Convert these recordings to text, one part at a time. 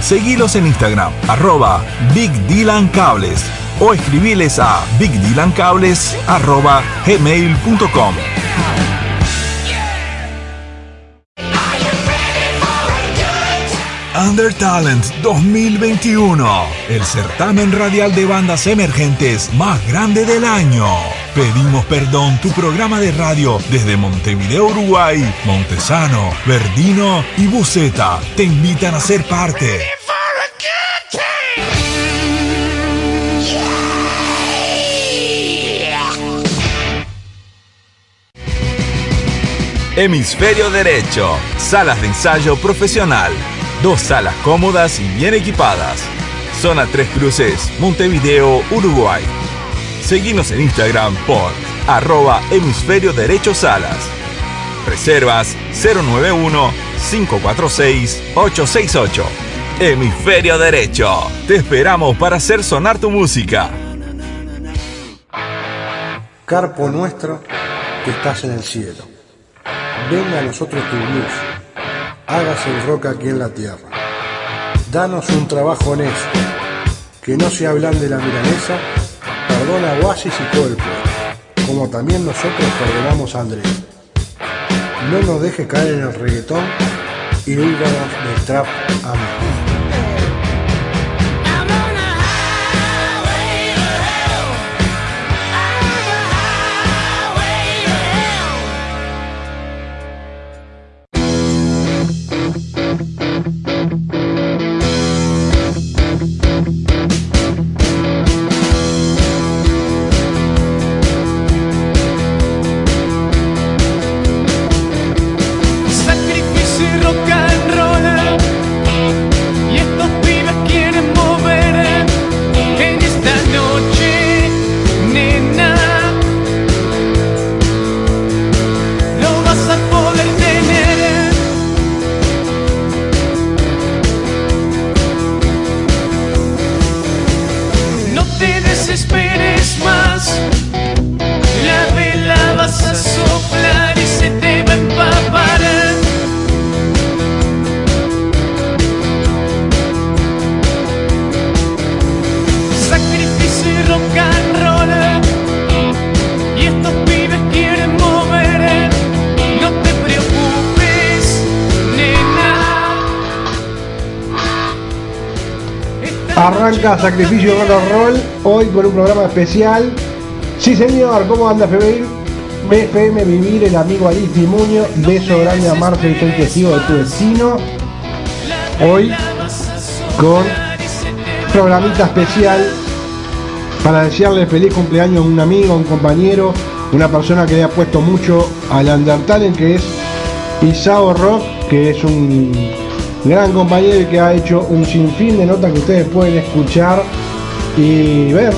Seguilos en Instagram, arroba Big Dylan Cables o escribiles a gmail.com. Under Talent 2021, el certamen radial de bandas emergentes más grande del año. Pedimos perdón, tu programa de radio desde Montevideo, Uruguay, Montesano, Verdino y Buceta te invitan a ser parte. Hemisferio Derecho, salas de ensayo profesional, dos salas cómodas y bien equipadas. Zona Tres Cruces, Montevideo, Uruguay. Seguimos en Instagram por arroba hemisferio derecho salas. Reservas 091-546-868. Hemisferio Derecho. Te esperamos para hacer sonar tu música. Carpo nuestro, que estás en el cielo. Venga a nosotros tu blues. Hágase el rock aquí en la tierra. Danos un trabajo honesto. Que no se hablan de la milanesa. Perdona a Oasis y pueblo. Como también nosotros perdonamos a Andrés. No nos deje caer en el reggaetón y líbranos del trap. Sacrificio Arranca Sacrificio Rock and Roll hoy con un programa especial. Sí señor, ¿cómo anda FM? FM Vivir, el amigo Alice Muño, beso grande a Marce y soy testigo de tu destino. Hoy con programita especial para desearle feliz cumpleaños a un amigo, a un compañero, una persona que le ha puesto mucho al Undertale, que es Isao Rock, que es un gran compañero y que ha hecho un sinfín de notas que ustedes pueden escuchar y ver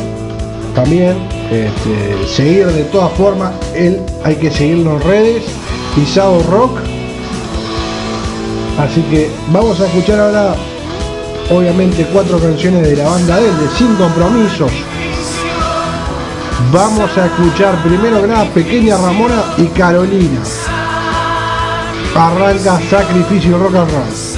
también, este, seguir de todas formas, él hay que seguirlo en redes, Isao Rock. Así que vamos a escuchar ahora, obviamente, cuatro canciones de la banda de él, de Sin Compromisos. Vamos a escuchar primero que nada Pequeña Ramona y Carolina. Arranca Sacrificio Rock and Roll.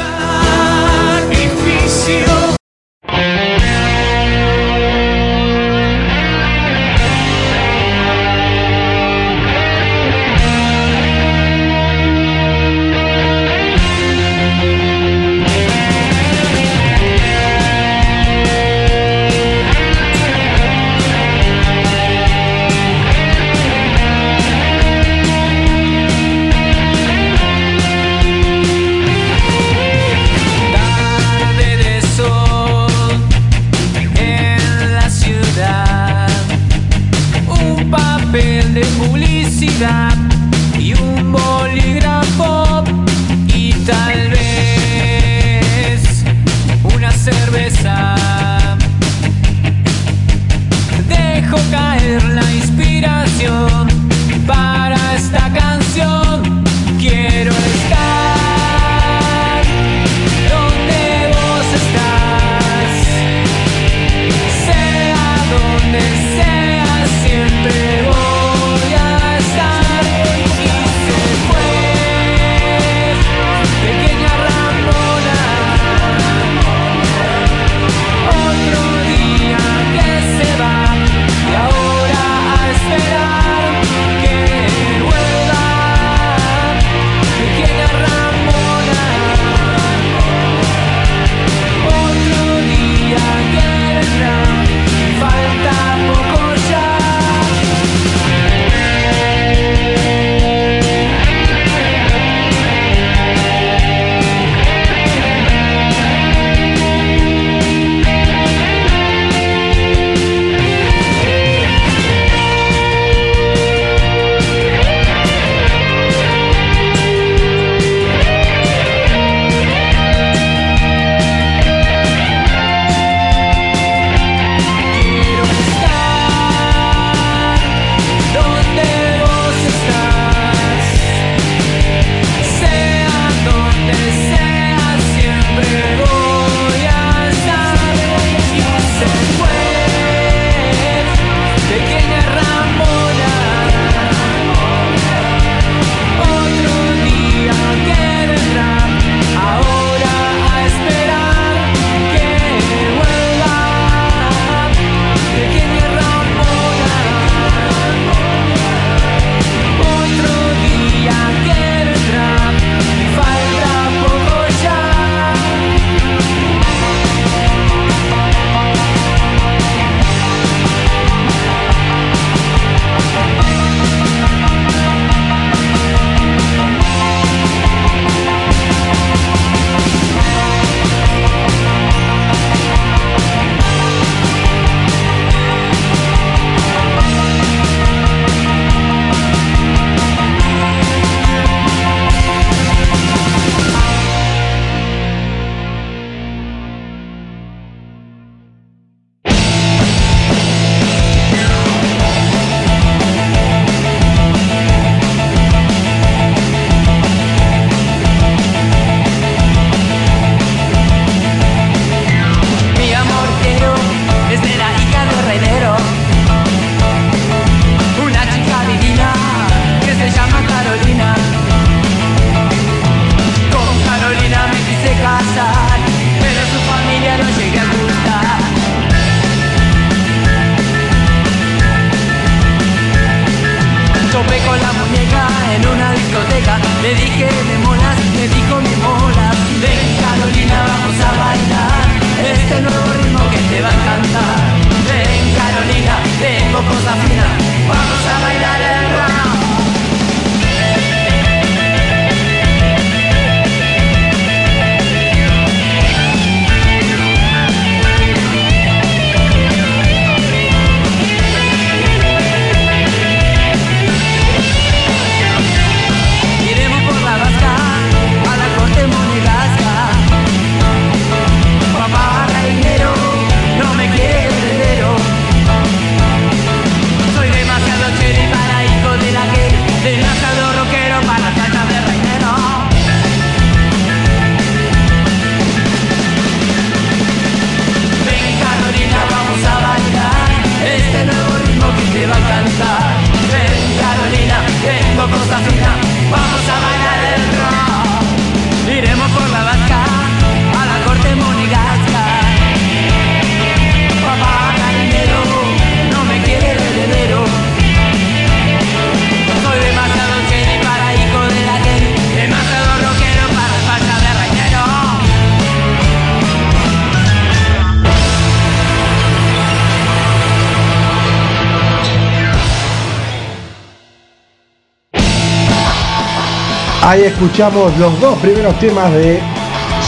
Ahí escuchamos los dos primeros temas de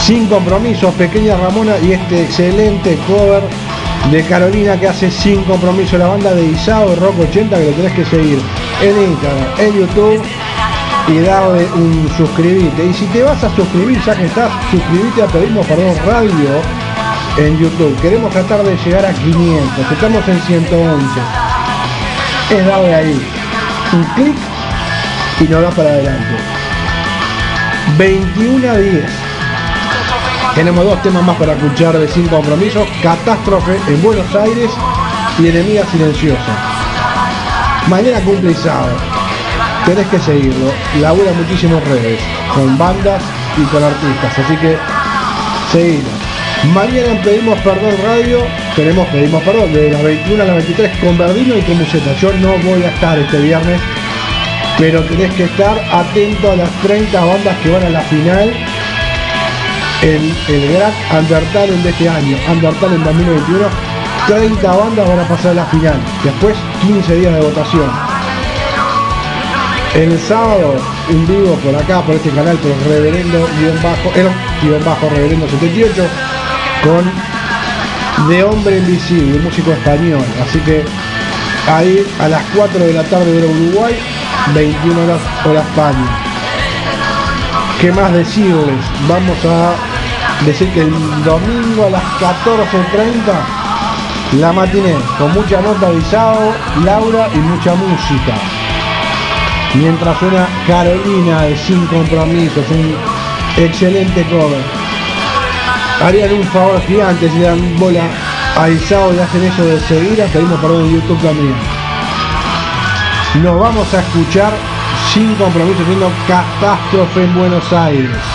Sin Compromisos, Pequeña Ramona y este excelente cover de Carolina que hace Sin Compromiso, la banda de Isao Rock 80 que lo tenés que seguir en Instagram, en YouTube y darle un suscribite. Y si te vas a suscribir, ya que estás, suscribite a Pedimos Perdón Radio en YouTube. Queremos tratar de llegar a 500, estamos en 111. Es darle ahí un clic y nos da para adelante. 21 a 10. Tenemos dos temas más para escuchar de Sin Compromiso. Catástrofe en Buenos Aires y Enemiga Silenciosa. Mañana cumple Isao. Tenés que seguirlo. Labura muchísimos redes. Con bandas y con artistas. Así que seguilo. Mañana Pedimos Perdón Radio. Tenemos Pedimos Perdón de las 21 a las 23 con Verdino y con Museta. Yo no voy a estar este viernes pero tenés que estar atento a las 30 bandas que van a la final en el Gran Undertale de este año, Undertale en 2021. 30 bandas van a pasar a la final, después 15 días de votación. El sábado, en vivo por acá, por este canal, por Reverendo guion bajo, el guion bajo Reverendo 78, con De Hombre Invisible, músico español. Así que ahí a las 4 de la tarde de Uruguay, 21 horas hora España. ¿Qué más decirles? Vamos a decir que el domingo a las 14.30 la matiné con mucha nota avisado, Laura y mucha música. Mientras suena Carolina de Sin Compromisos, un excelente cover. Harían un favor gigante si dan bola a Isao y hacen eso de seguir, pedimos perdón en YouTube también. Nos vamos a escuchar sin compromiso siendo catástrofe en Buenos Aires.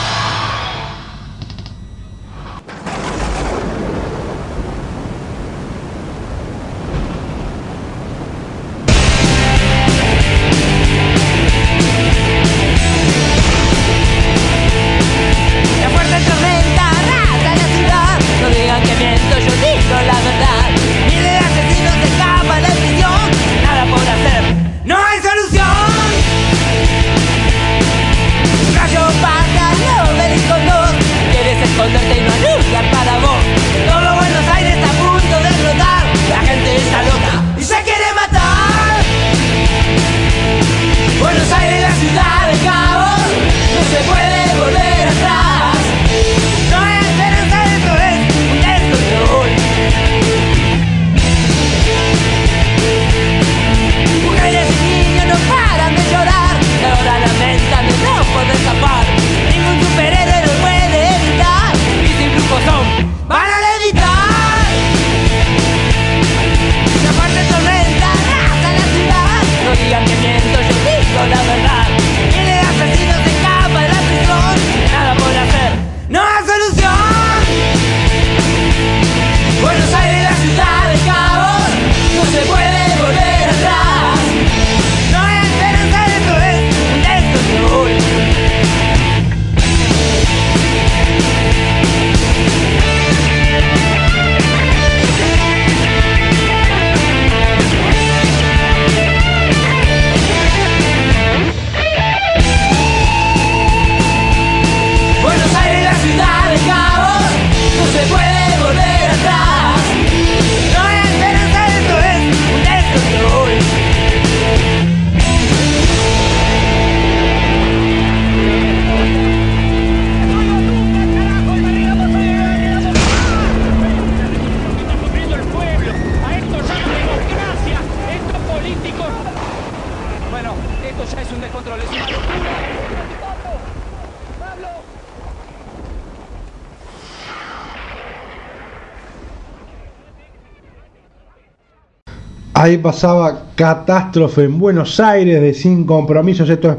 Ahí pasaba catástrofe en Buenos Aires de sin compromisos. Esto es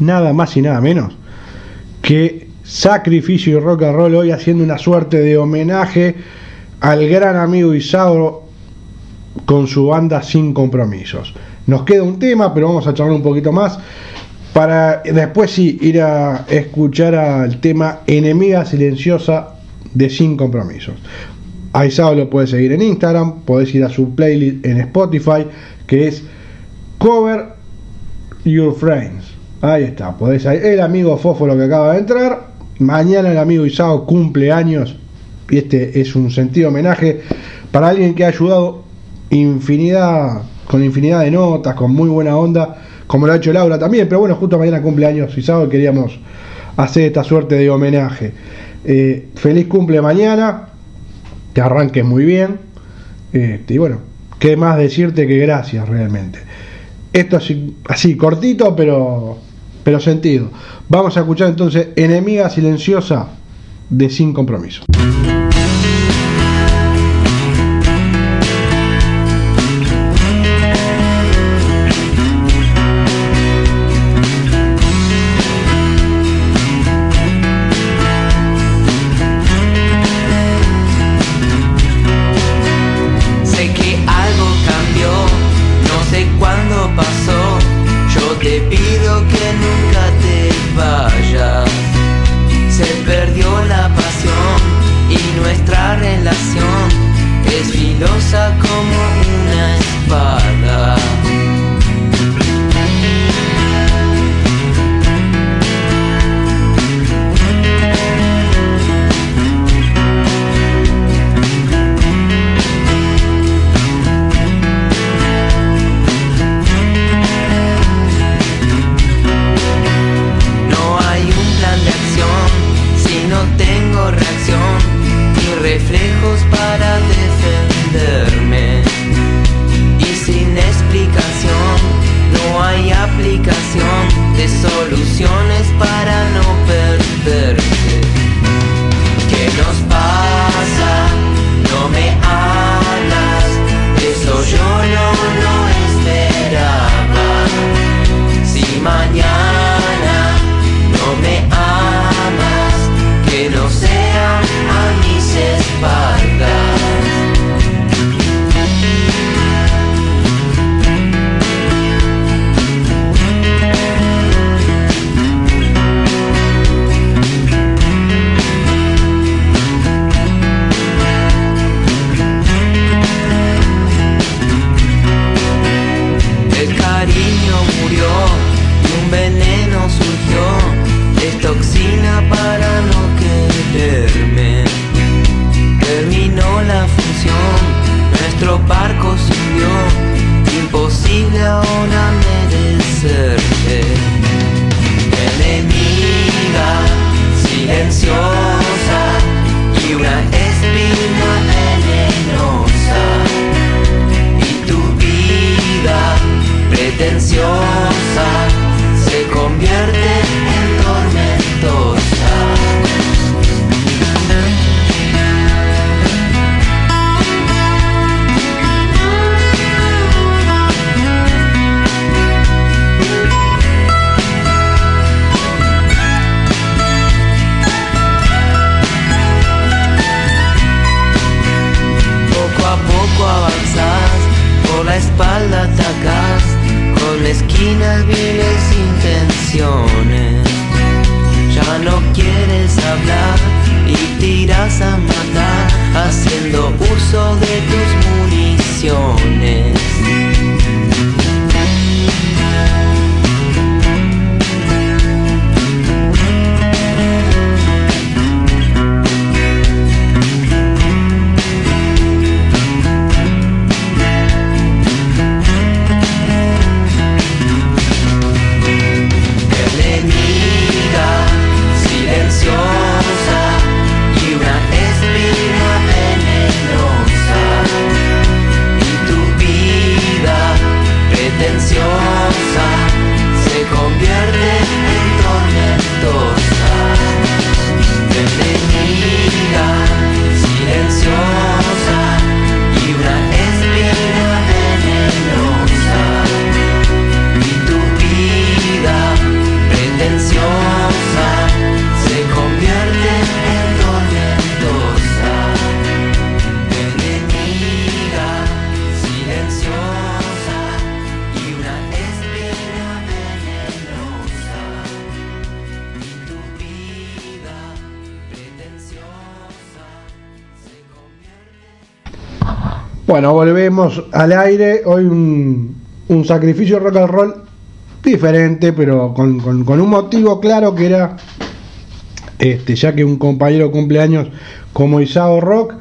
nada más y nada menos que sacrificio y rock and roll hoy haciendo una suerte de homenaje al gran amigo Isauro con su banda sin compromisos. Nos queda un tema, pero vamos a charlar un poquito más para después sí ir a escuchar al tema Enemiga Silenciosa de Sin Compromisos. A Isao lo puedes seguir en Instagram, podés ir a su playlist en Spotify, que es Cover Your Friends. Ahí está, podés ahí. El amigo Fósforo que acaba de entrar. Mañana el amigo Isao cumple años. Y este es un sentido homenaje para alguien que ha ayudado infinidad, con infinidad de notas, con muy buena onda, como lo ha hecho Laura también. Pero bueno, justo mañana cumple años Isao queríamos hacer esta suerte de homenaje. Eh, feliz cumple mañana. Que arranques muy bien. Este, y bueno, qué más decirte que gracias realmente. Esto así, así cortito, pero, pero sentido. Vamos a escuchar entonces Enemiga Silenciosa de Sin Compromiso. Bueno, volvemos al aire. Hoy un, sacrificio rock and roll diferente, pero con, un motivo claro que era, este, ya que un compañero cumpleaños como Isao Rock,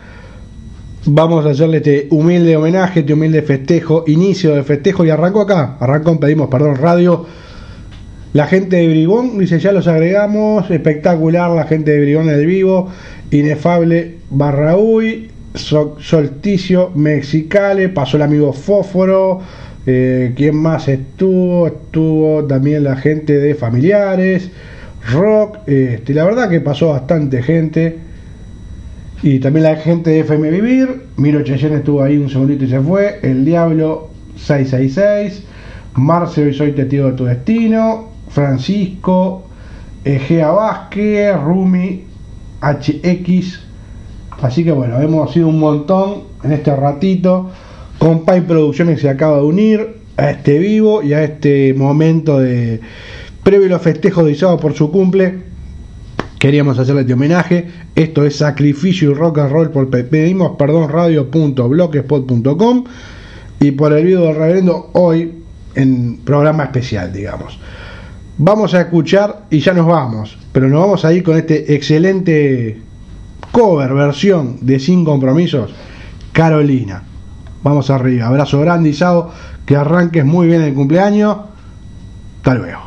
vamos a hacerle este humilde homenaje, este humilde festejo, inicio de festejo y arrancó acá, arrancó, pedimos perdón, radio. La gente de Bribón, dice, ya los agregamos, espectacular la gente de Bribón en el vivo, inefable Barraúy, Solsticio Mexicale, pasó el amigo Fósforo, eh, ¿quién más estuvo? Estuvo también la gente de Familiares, Rock, este, la verdad que pasó bastante gente. Y también la gente de FM Vivir, Miro Cheyenne estuvo ahí un segundito y se fue, El Diablo 666, Marce y soy testigo de tu destino, Francisco, Egea Vázquez, Rumi, HX, así que bueno, hemos sido un montón en este ratito, Compay Producciones se acaba de unir a este vivo y a este momento de previo a los festejos de Isao por su cumple, queríamos hacerle este homenaje. Esto es Sacrificio y Rock and Roll por pe- pedimos perdón radio.blogspot.com y por el video del reverendo hoy en programa especial, digamos. Vamos a escuchar y ya nos vamos, pero nos vamos a ir con este excelente cover versión de Sin Compromisos, Carolina. Vamos arriba, abrazo grande Isao, que arranques muy bien el cumpleaños. Hasta luego.